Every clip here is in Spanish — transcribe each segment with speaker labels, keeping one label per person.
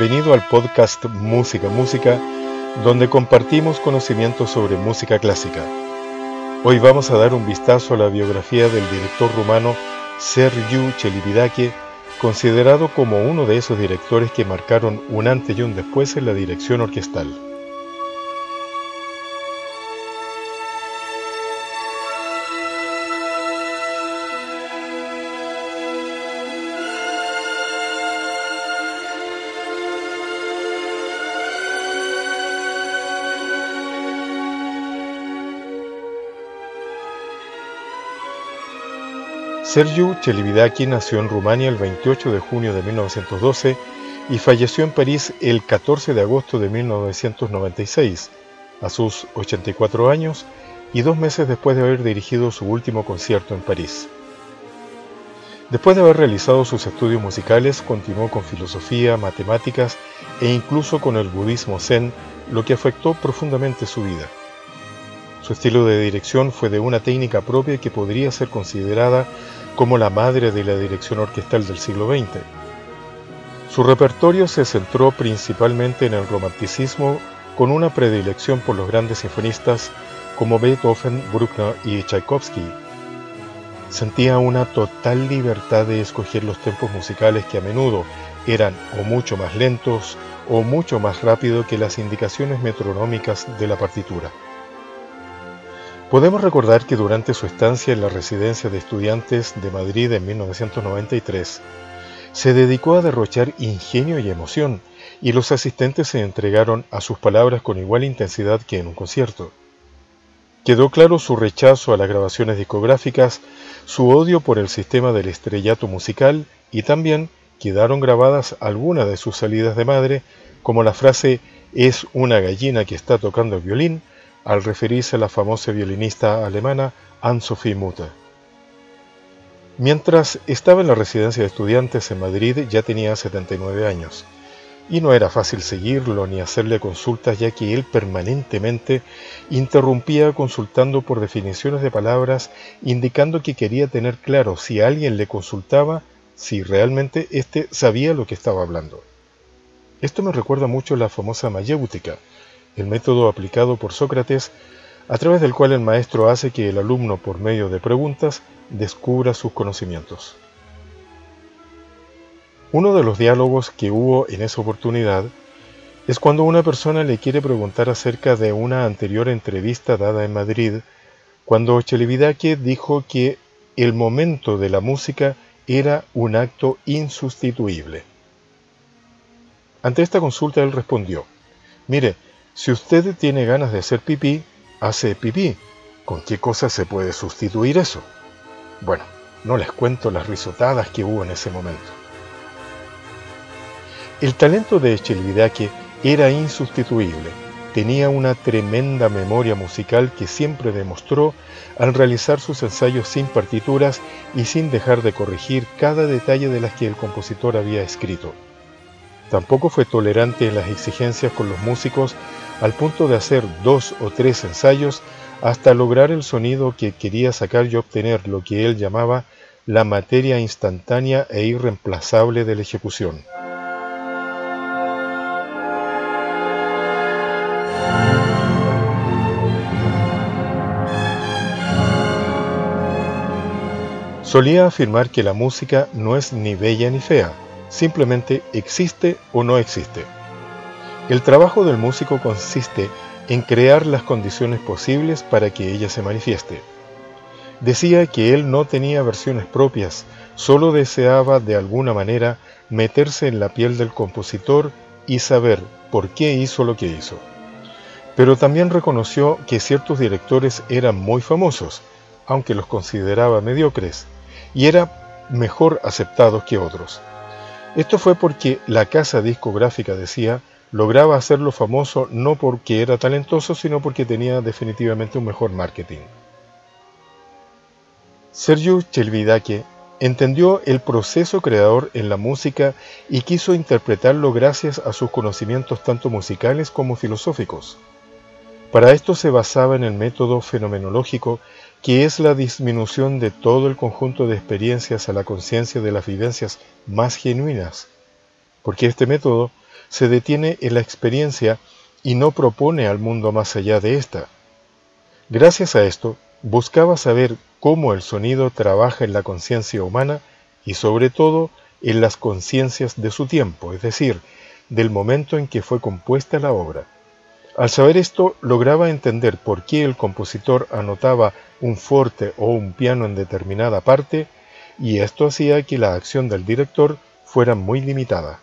Speaker 1: Bienvenido al podcast Música Música, donde compartimos conocimientos sobre música clásica. Hoy vamos a dar un vistazo a la biografía del director rumano Sergiu Celibidache, considerado como uno de esos directores que marcaron un antes y un después en la dirección orquestal. Sergiu Celibidache nació en Rumania el 28 de junio de 1912 y falleció en París el 14 de agosto de 1996, a sus 84 años y dos meses después de haber dirigido su último concierto en París. Después de haber realizado sus estudios musicales, continuó con filosofía, matemáticas e incluso con el budismo zen, lo que afectó profundamente su vida. Su estilo de dirección fue de una técnica propia que podría ser considerada como la madre de la dirección orquestal del siglo XX. Su repertorio se centró principalmente en el romanticismo con una predilección por los grandes sinfonistas como Beethoven, Bruckner y Tchaikovsky. Sentía una total libertad de escoger los tempos musicales que a menudo eran o mucho más lentos o mucho más rápido que las indicaciones metronómicas de la partitura. Podemos recordar que durante su estancia en la residencia de estudiantes de Madrid en 1993, se dedicó a derrochar ingenio y emoción, y los asistentes se entregaron a sus palabras con igual intensidad que en un concierto. Quedó claro su rechazo a las grabaciones discográficas, su odio por el sistema del estrellato musical y también quedaron grabadas algunas de sus salidas de madre, como la frase es una gallina que está tocando el violín al referirse a la famosa violinista alemana Anne-Sophie Mutter. Mientras estaba en la residencia de estudiantes en Madrid ya tenía 79 años, y no era fácil seguirlo ni hacerle consultas ya que él permanentemente interrumpía consultando por definiciones de palabras, indicando que quería tener claro si alguien le consultaba si realmente éste sabía lo que estaba hablando. Esto me recuerda mucho a la famosa mayéutica, el método aplicado por Sócrates, a través del cual el maestro hace que el alumno, por medio de preguntas, descubra sus conocimientos. Uno de los diálogos que hubo en esa oportunidad es cuando una persona le quiere preguntar acerca de una anterior entrevista dada en Madrid, cuando Chelividaque dijo que el momento de la música era un acto insustituible. Ante esta consulta él respondió, mire, si usted tiene ganas de hacer pipí, hace pipí. ¿Con qué cosa se puede sustituir eso? Bueno, no les cuento las risotadas que hubo en ese momento. El talento de Echelvidaque era insustituible. Tenía una tremenda memoria musical que siempre demostró al realizar sus ensayos sin partituras y sin dejar de corregir cada detalle de las que el compositor había escrito. Tampoco fue tolerante en las exigencias con los músicos al punto de hacer dos o tres ensayos hasta lograr el sonido que quería sacar y obtener lo que él llamaba la materia instantánea e irreemplazable de la ejecución. Solía afirmar que la música no es ni bella ni fea, simplemente existe o no existe. El trabajo del músico consiste en crear las condiciones posibles para que ella se manifieste. Decía que él no tenía versiones propias, solo deseaba de alguna manera meterse en la piel del compositor y saber por qué hizo lo que hizo. Pero también reconoció que ciertos directores eran muy famosos, aunque los consideraba mediocres, y eran mejor aceptados que otros. Esto fue porque la casa discográfica decía lograba hacerlo famoso no porque era talentoso, sino porque tenía definitivamente un mejor marketing. Sergio Chelvidake entendió el proceso creador en la música y quiso interpretarlo gracias a sus conocimientos tanto musicales como filosóficos. Para esto se basaba en el método fenomenológico, que es la disminución de todo el conjunto de experiencias a la conciencia de las vivencias más genuinas, porque este método se detiene en la experiencia y no propone al mundo más allá de ésta. Gracias a esto, buscaba saber cómo el sonido trabaja en la conciencia humana y sobre todo en las conciencias de su tiempo, es decir, del momento en que fue compuesta la obra. Al saber esto, lograba entender por qué el compositor anotaba un forte o un piano en determinada parte, y esto hacía que la acción del director fuera muy limitada.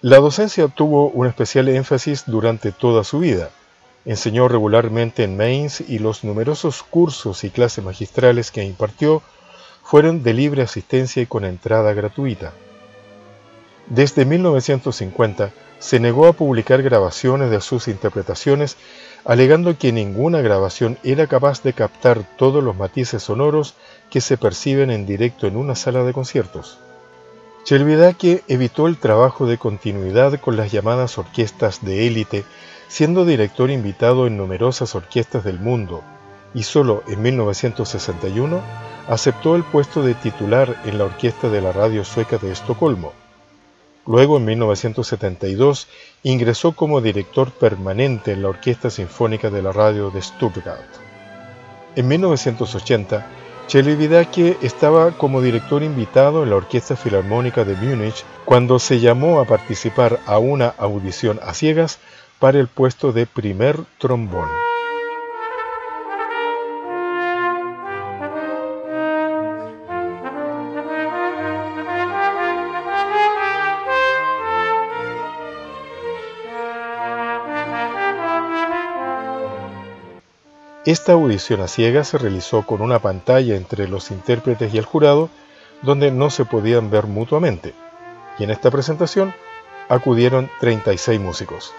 Speaker 1: La docencia tuvo un especial énfasis durante toda su vida. Enseñó regularmente en Mainz y los numerosos cursos y clases magistrales que impartió fueron de libre asistencia y con entrada gratuita. Desde 1950 se negó a publicar grabaciones de sus interpretaciones, alegando que ninguna grabación era capaz de captar todos los matices sonoros que se perciben en directo en una sala de conciertos. Chelvidake evitó el trabajo de continuidad con las llamadas orquestas de élite, siendo director invitado en numerosas orquestas del mundo, y solo en 1961 aceptó el puesto de titular en la orquesta de la radio sueca de Estocolmo. Luego, en 1972, ingresó como director permanente en la Orquesta Sinfónica de la Radio de Stuttgart. En 1980, Chelividake estaba como director invitado en la Orquesta Filarmónica de Múnich cuando se llamó a participar a una audición a ciegas para el puesto de primer trombón. Esta audición a ciegas se realizó con una pantalla entre los intérpretes y el jurado donde no se podían ver mutuamente, y en esta presentación acudieron 36 músicos.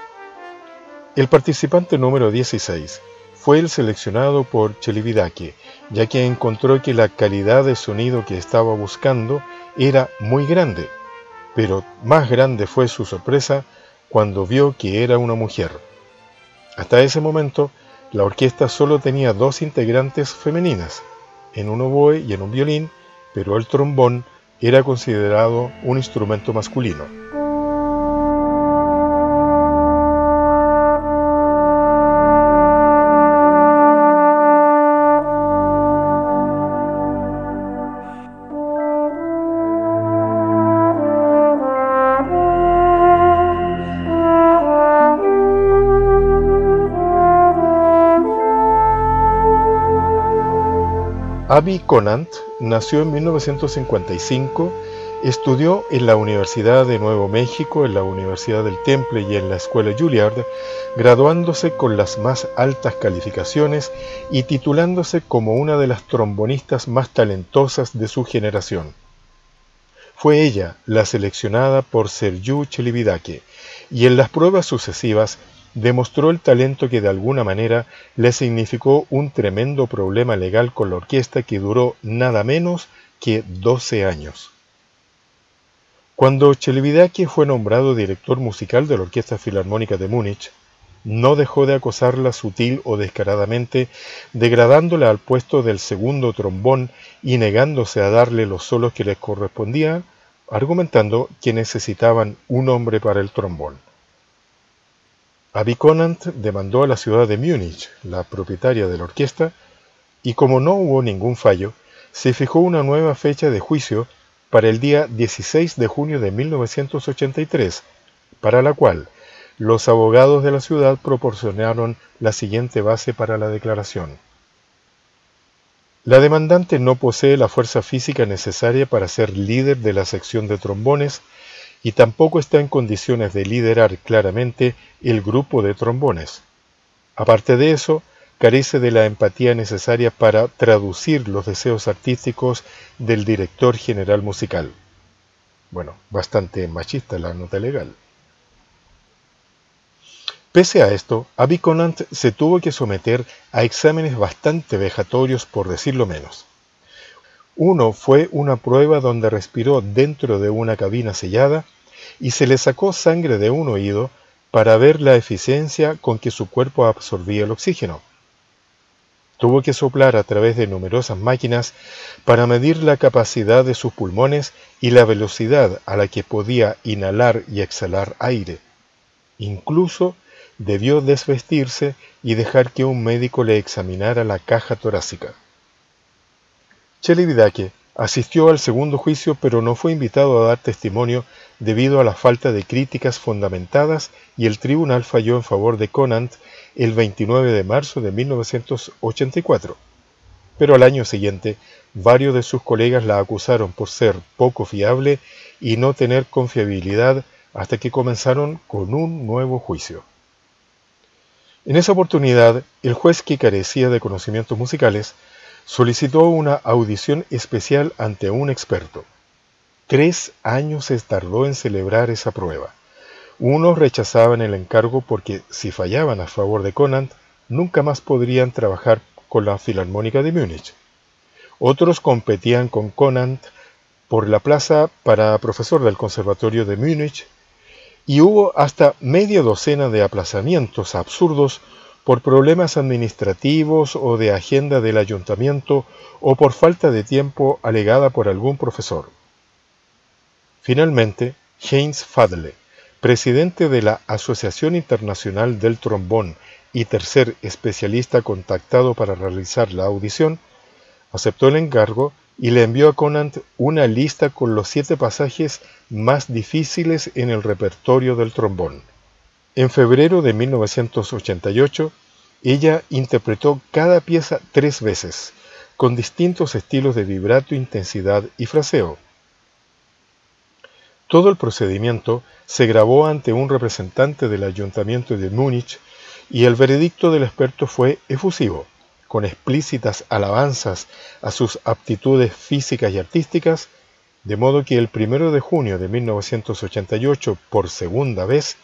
Speaker 1: El participante número 16 fue el seleccionado por Chelividake, ya que encontró que la calidad de sonido que estaba buscando era muy grande, pero más grande fue su sorpresa cuando vio que era una mujer. Hasta ese momento, la orquesta solo tenía dos integrantes femeninas, en un oboe y en un violín, pero el trombón era considerado un instrumento masculino. Avi Conant nació en 1955, estudió en la Universidad de Nuevo México, en la Universidad del Temple y en la Escuela Juilliard, graduándose con las más altas calificaciones y titulándose como una de las trombonistas más talentosas de su generación. Fue ella la seleccionada por Sergiu Celibidache y en las pruebas sucesivas demostró el talento que de alguna manera le significó un tremendo problema legal con la orquesta que duró nada menos que 12 años. Cuando Chelividake fue nombrado director musical de la Orquesta Filarmónica de Múnich, no dejó de acosarla sutil o descaradamente, degradándola al puesto del segundo trombón y negándose a darle los solos que les correspondían, argumentando que necesitaban un hombre para el trombón. Abiconant demandó a la ciudad de Múnich, la propietaria de la orquesta, y como no hubo ningún fallo, se fijó una nueva fecha de juicio para el día 16 de junio de 1983, para la cual los abogados de la ciudad proporcionaron la siguiente base para la declaración. La demandante no posee la fuerza física necesaria para ser líder de la sección de trombones y tampoco está en condiciones de liderar claramente el grupo de trombones. Aparte de eso, carece de la empatía necesaria para traducir los deseos artísticos del director general musical. Bueno, bastante machista la nota legal. Pese a esto, Abiconant se tuvo que someter a exámenes bastante vejatorios por decirlo menos. Uno fue una prueba donde respiró dentro de una cabina sellada y se le sacó sangre de un oído para ver la eficiencia con que su cuerpo absorbía el oxígeno. Tuvo que soplar a través de numerosas máquinas para medir la capacidad de sus pulmones y la velocidad a la que podía inhalar y exhalar aire. Incluso debió desvestirse y dejar que un médico le examinara la caja torácica. Chelividake asistió al segundo juicio pero no fue invitado a dar testimonio debido a la falta de críticas fundamentadas y el tribunal falló en favor de Conant el 29 de marzo de 1984. Pero al año siguiente, varios de sus colegas la acusaron por ser poco fiable y no tener confiabilidad hasta que comenzaron con un nuevo juicio. En esa oportunidad, el juez que carecía de conocimientos musicales solicitó una audición especial ante un experto. Tres años se tardó en celebrar esa prueba. Unos rechazaban el encargo porque si fallaban a favor de Conant, nunca más podrían trabajar con la Filarmónica de Múnich. Otros competían con Conant por la plaza para profesor del Conservatorio de Múnich y hubo hasta media docena de aplazamientos absurdos por problemas administrativos o de agenda del ayuntamiento o por falta de tiempo alegada por algún profesor. Finalmente, Heinz Fadle, presidente de la Asociación Internacional del Trombón y tercer especialista contactado para realizar la audición, aceptó el encargo y le envió a Conant una lista con los siete pasajes más difíciles en el repertorio del trombón. En febrero de 1988, ella interpretó cada pieza tres veces, con distintos estilos de vibrato, intensidad y fraseo. Todo el procedimiento se grabó ante un representante del ayuntamiento de Múnich y el veredicto del experto fue efusivo, con explícitas alabanzas a sus aptitudes físicas y artísticas, de modo que el 1 de junio de 1988, por segunda vez,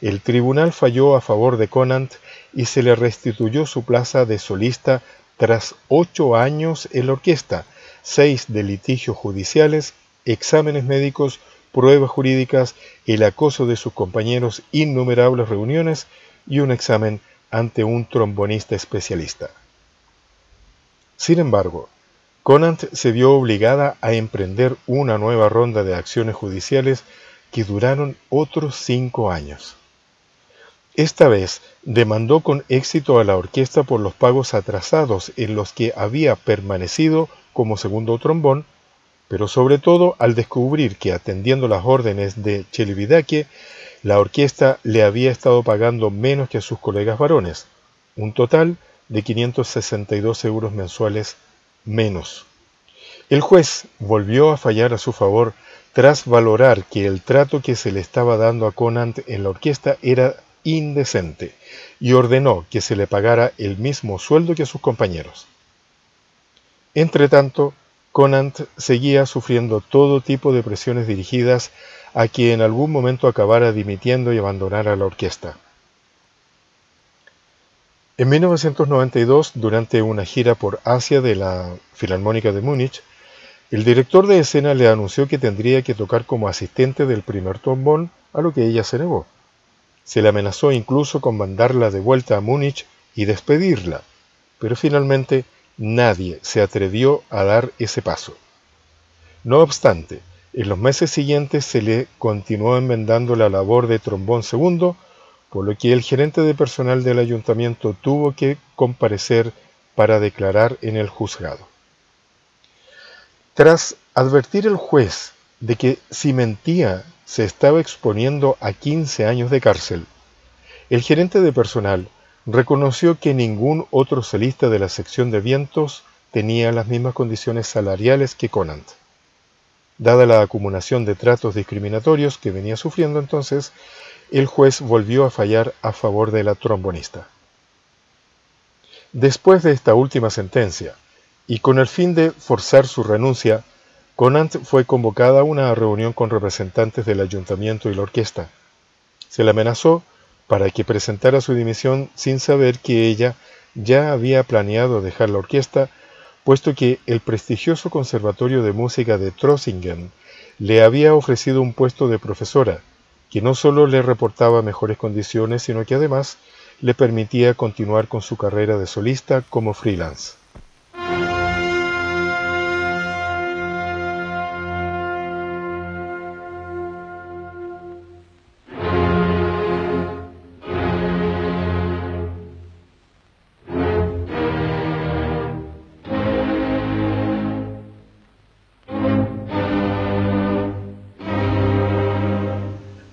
Speaker 1: el tribunal falló a favor de Conant y se le restituyó su plaza de solista tras ocho años en la orquesta, seis de litigios judiciales, exámenes médicos pruebas jurídicas, el acoso de sus compañeros, innumerables reuniones y un examen ante un trombonista especialista. Sin embargo, Conant se vio obligada a emprender una nueva ronda de acciones judiciales que duraron otros cinco años. Esta vez demandó con éxito a la orquesta por los pagos atrasados en los que había permanecido como segundo trombón pero sobre todo al descubrir que atendiendo las órdenes de Chelividake, la orquesta le había estado pagando menos que a sus colegas varones, un total de 562 euros mensuales menos. El juez volvió a fallar a su favor tras valorar que el trato que se le estaba dando a Conant en la orquesta era indecente y ordenó que se le pagara el mismo sueldo que a sus compañeros. Entretanto, Conant seguía sufriendo todo tipo de presiones dirigidas a que en algún momento acabara dimitiendo y abandonara la orquesta. En 1992, durante una gira por Asia de la Filarmónica de Múnich, el director de escena le anunció que tendría que tocar como asistente del primer trombón, a lo que ella se negó. Se le amenazó incluso con mandarla de vuelta a Múnich y despedirla, pero finalmente nadie se atrevió a dar ese paso. No obstante, en los meses siguientes se le continuó enmendando la labor de trombón segundo, por lo que el gerente de personal del ayuntamiento tuvo que comparecer para declarar en el juzgado. Tras advertir el juez de que si mentía se estaba exponiendo a 15 años de cárcel, el gerente de personal reconoció que ningún otro solista de la sección de vientos tenía las mismas condiciones salariales que Conant. Dada la acumulación de tratos discriminatorios que venía sufriendo entonces, el juez volvió a fallar a favor de la trombonista. Después de esta última sentencia, y con el fin de forzar su renuncia, Conant fue convocada a una reunión con representantes del ayuntamiento y la orquesta. Se le amenazó para que presentara su dimisión sin saber que ella ya había planeado dejar la orquesta, puesto que el prestigioso Conservatorio de Música de Trossingen le había ofrecido un puesto de profesora, que no solo le reportaba mejores condiciones, sino que además le permitía continuar con su carrera de solista como freelance.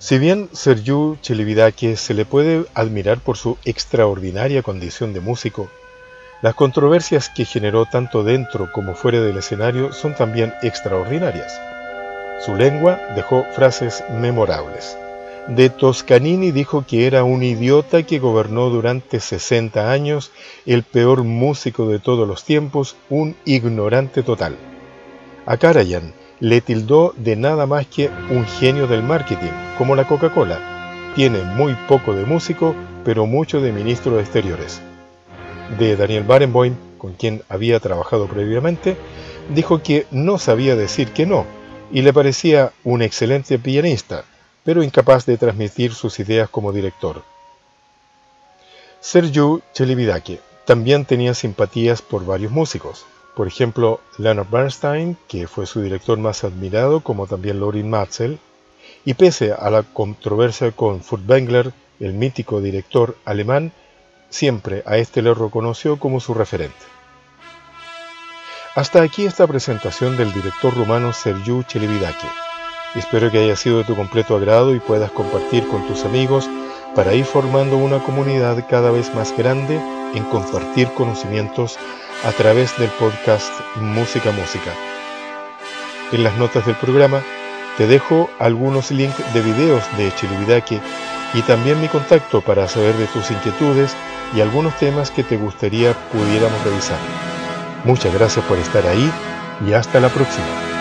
Speaker 1: Si bien Sergiu Celibidache se le puede admirar por su extraordinaria condición de músico, las controversias que generó tanto dentro como fuera del escenario son también extraordinarias. Su lengua dejó frases memorables. De Toscanini dijo que era un idiota que gobernó durante 60 años, el peor músico de todos los tiempos, un ignorante total. A Karajan le tildó de nada más que un genio del marketing, como la Coca-Cola. Tiene muy poco de músico, pero mucho de ministro de Exteriores. De Daniel Barenboim, con quien había trabajado previamente, dijo que no sabía decir que no, y le parecía un excelente pianista, pero incapaz de transmitir sus ideas como director. Sergio Celibidache también tenía simpatías por varios músicos, por ejemplo, Leonard Bernstein, que fue su director más admirado, como también Lorin Matzel, y pese a la controversia con Furtwängler, el mítico director alemán, siempre a este le reconoció como su referente. Hasta aquí esta presentación del director rumano Sergiu Celibidache. Espero que haya sido de tu completo agrado y puedas compartir con tus amigos para ir formando una comunidad cada vez más grande en compartir conocimientos a través del podcast Música Música. En las notas del programa te dejo algunos links de videos de Chilividaque y también mi contacto para saber de tus inquietudes y algunos temas que te gustaría pudiéramos revisar. Muchas gracias por estar ahí y hasta la próxima.